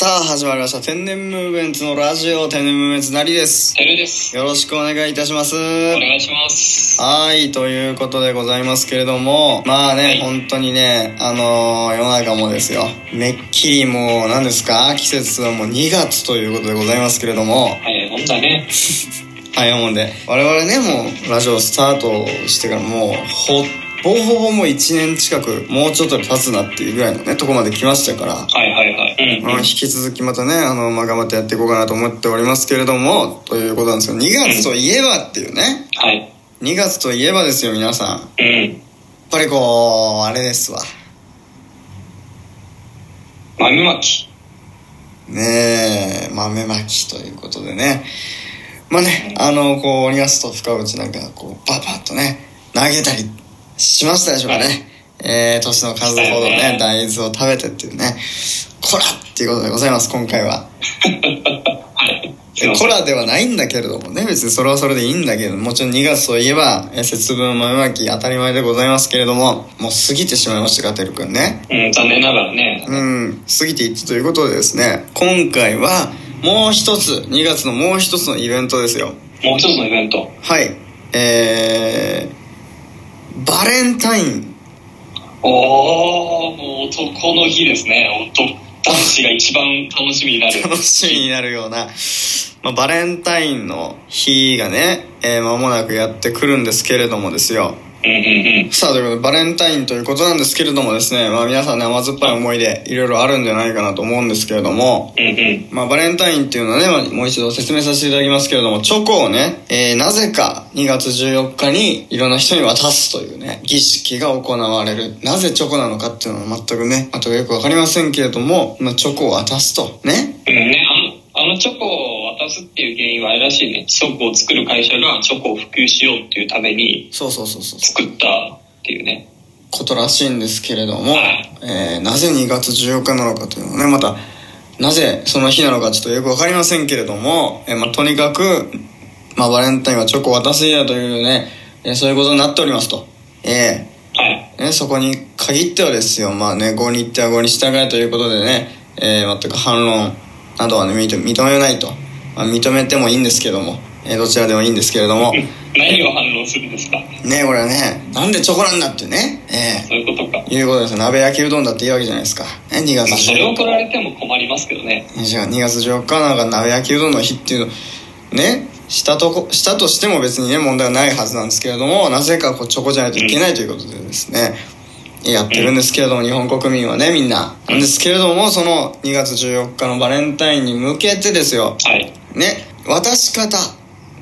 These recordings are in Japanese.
さあ始まりました。天然ムーブメンツのラジオ天然ムーブメンツなりです。てるです。よろしくお願いいたします。お願いします。はいということでございますけれどもまあね、はい。本当にねあのー世の中もですよ。めっきりもう何ですか？季節はもう2月ということでございますけれども。はい、ほんだね。はい思うんで。我々ねもうラジオスタートしてからもうほぼほぼもう1年近くもうちょっとで経つなっていうぐらいのねとこまで来ましたから。はいはいはい。うん、まあ、引き続きまたね、あの、まあ、頑張ってやっていこうかなと思っておりますけれども、ということなんですけど、2月といえばっていうね、はい。2月といえばですよ、皆さん。やっうん。ぱりこう、あれですわ。豆まき。ねえ、豆まきということでね。まあね、あの、こう、2月と深内なんか、こう、パパッとね、投げたりしましたでしょうかね。はいえー、年の数ほどね、大豆を食べてっていうね、こらっていうことでございます、今回は。はい。コラではないんだけれどもね別にそれはそれでいいんだけどもちろん2月といえばえー節分豆まき当たり前でございますけれどももう過ぎてしまいましたかてるくんねうん、残念ながらね。うん過ぎていったということでですね今回はもう一つ2月のもう一つのイベントですよもう一つのイベント。はいえー、バレンタインおー、もう男の日ですね。男男子が一番楽しみになる。楽しみになるような、まあ、バレンタインの日がね、えー間もなくやってくるんですけれどもですよさあ、ということで、バレンタインということなんですけれどもですね、まあ皆さんね、甘酸っぱい思い出、いろいろあるんじゃないかなと思うんですけれども、うん。うんうん。まあバレンタインっていうのはね、まあもう一度説明させていただきますけれども、チョコをね、えーなぜか2月14日にいろんな人に渡すというね、儀式が行われる。なぜチョコなのかっていうのは全くね、あとよくわかりませんけれども、まあチョコを渡すと。ね。うんね、あの、あのチョコを渡すっていう原因はあれらしいね。チョコを作る会社がチョコを普及しようっていうためにそうそうそうそう。作ったっていうね。ことらしいんですけれども、はいえーなぜ2月14日なのかというのはねまたなぜその日なのかちょっとよく分かりませんけれども、えーまあ、とにかく、まあ、バレンタインはチョコを渡す日だというね、えーそういうことになっておりますと。えはい。ーね、そこに限ってはですよまあね5に行っては5に従えということでね、えー全く反論などはね認認めないと、まあ、認めてもいいんですけども、えーどちらでもいいんですけれども 何を反論するんですか？ねこれはねなんでチョコなんだってねえーそういうことか。いうことですよ鍋焼きうどんだっていいわけじゃないですか。ね、2月まあ、それを14取られても困りますけどね。日。じゃあ2月14日なんか鍋焼きうどんの日っていうの、ね、したとこ、したとしても別にね、問題はないはずなんですけれども、なぜかこうチョコじゃないといけないということでですね、やってるんですけれども、日本国民はね、みんな。なんですけれども、その2月14日のバレンタインに向けてですよ、はい。ね、渡し方、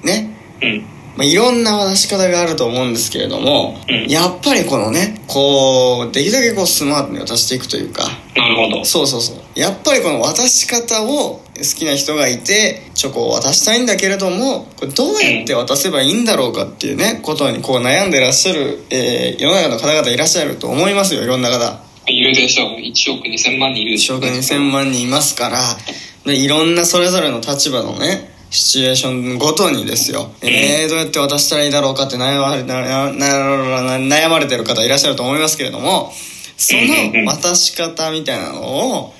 ね、うん。まあ、いろんな渡し方があると思うんですけれども、うんやっぱりこのね、こう、できるだけこうスマートに渡していくというか、なるほど。そうそうそう。やっぱりこの渡し方を好きな人がいて、チョコを渡したいんだけれども、これどうやって渡せばいいんだろうかっていうね、ことにこう悩んでらっしゃる、えー世の中の方々いらっしゃると思いますよ、いろんな方。いるでしょう。1億2000万人いるでし1ょう、億2000万人いますから、でいろんなそれぞれの立場のね、シチュエーションごとにですよ、えー、どうやって渡したらいいだろうかって悩まれ悩まれてる方いらっしゃると思いますけれども、その渡し方みたいなのを、こ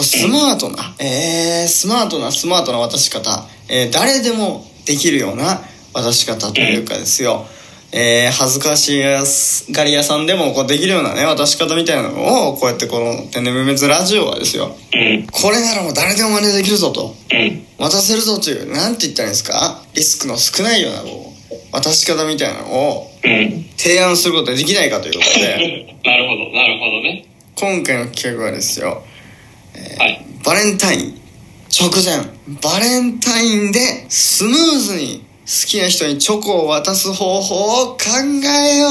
うスマートな、えー、スマートなスマートな渡し方、えー誰でもできるような渡し方というかですよ、えー恥ずかしがり屋さんでもこうできるようなね、渡し方みたいなのを、こうやってこの天然無滅ラジオはですよ、うん。これならもう誰でも真似できるぞと、うん。渡せるぞという、なんて言ったらいいんですか？リスクの少ないようなこう、渡し方みたいなのをうん。提案することができないかということで、なるほど、なるほどね。今回の企画はですよ、はい。バレンタイン直前バレンタインでスムーズに好きな人にチョコを渡す方法を考えよ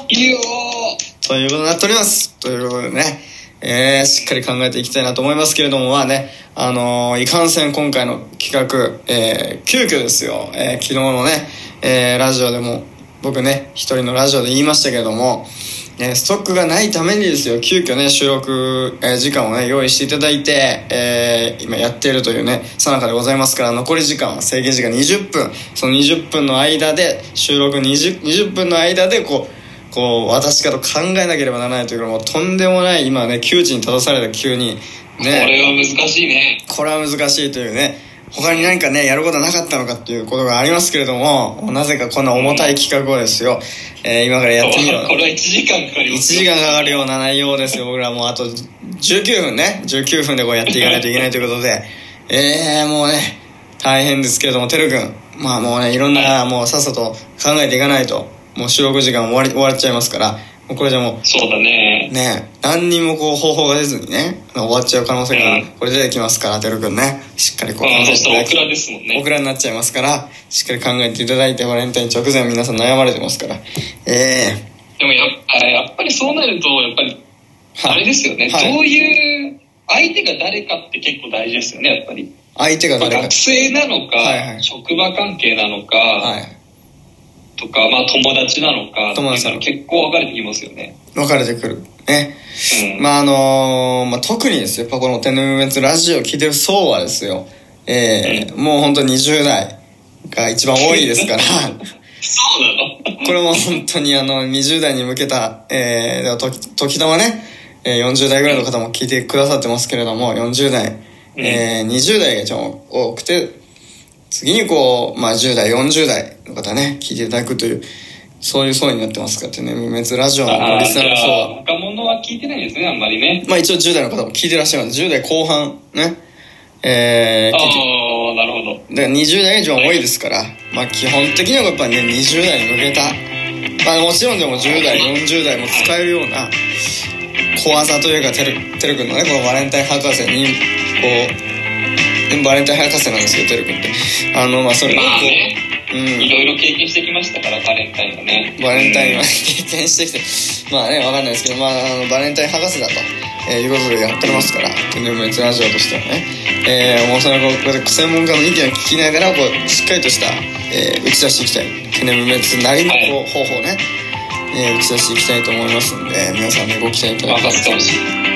う。いいよ。ということになっております。ということでね、えー、しっかり考えていきたいなと思いますけれどもまあねあのーいかんせん今回の企画、えー、急遽ですよ、えー昨日のね、えーラジオでも僕ね一人のラジオで言いましたけれどもえーストックがないためにですよ急遽ね収録、えー時間をね用意していただいて、えー今やっているというねさなかでございますから残り時間は制限時間20分その20分の間で収録 20, 20分の間でこうこう渡し方を考えなければならないというかもうとんでもない今ね窮地に立たされた急にこれは難しいね。これは難しいというね他に何かねやることなかったのかっていうことがありますけれどもなぜかこんな重たい企画をですよ、えー今からやってみよう。これは1時間かかり1ます時間かかるような内容ですよ僕らも。うあと19分ね。19分でこうやっていかないといけないということで。えー、もうね大変ですけれどもてるくん。まあもうねいろんなもうさっさと考えていかないと。もう収録時間終わり終わっちゃいますからもうこれじゃもそうだね。う。ね。何にもこう方法が出ずにね終わっちゃう可能性がうん。これ出てきますからてるくんね。しっかりこうまあ、考えててオクラですもんね。オクラになっちゃいますからしっかり考えていただいてバレンタイン直前皆さん悩まれてますから。えでもやっぱやっぱりそうなると、やっぱり、ー、あれですよね、はい。どういう、相手が誰かって結構大事ですよね、やっぱり。相手が誰か。学生なのか、はいはい。職場関係なのか、はいとか、まあ友達なのか、友達なの。結構分かれてきますよね。分かれてくる。ね。うん。まああのーまあ、特にですよ。やっぱこの「天然滅ラジオ」聞いてる層はですよ。えーもう本当に20代が一番多いですから。そうなの？これも本当にあの20代に向けた、えー、時時たまね、えー40代ぐらいの方も聞いてくださってますけれども40代、えー20代が一番多くて次にこう、まあ、10代40代の方ね聞いていただくというそういう層になってますからってね無滅ラジオのリスナーの層は。あ、若者は聞いてないですね、あんまりね。まあ一応10代の方も聞いてらっしゃいます。10代後半ね。えー、ああ、なるほど。だから20代が一番多いですから、まあ基本的にはやっぱりね、20代に向けた、まあもちろんでも10代、40代も使えるような小技というか、てる、てるくんのね、このバレンタイン博士に、こう、バレンタイン博士なんですよ、てるくんって。あの、まあそれをこまあね、う、ういん。ろいろ経験してきましたから、バレンタインはね。バレンタインはうん経験してきて、まあね、わかんないですけど、まあ、あの、バレンタイン博士だと、えーいうことでやっておりますから、天然滅ラジオとしてはね。えー、もうその、こう、専門家の意見を聞きながら、こう、しっかりとした、えー打ち出していきたい。天然滅なりの、こう、方法をね、えー打ち出していきたいと思いますんで、皆さんね、ご期待いただけたら任せてほしい。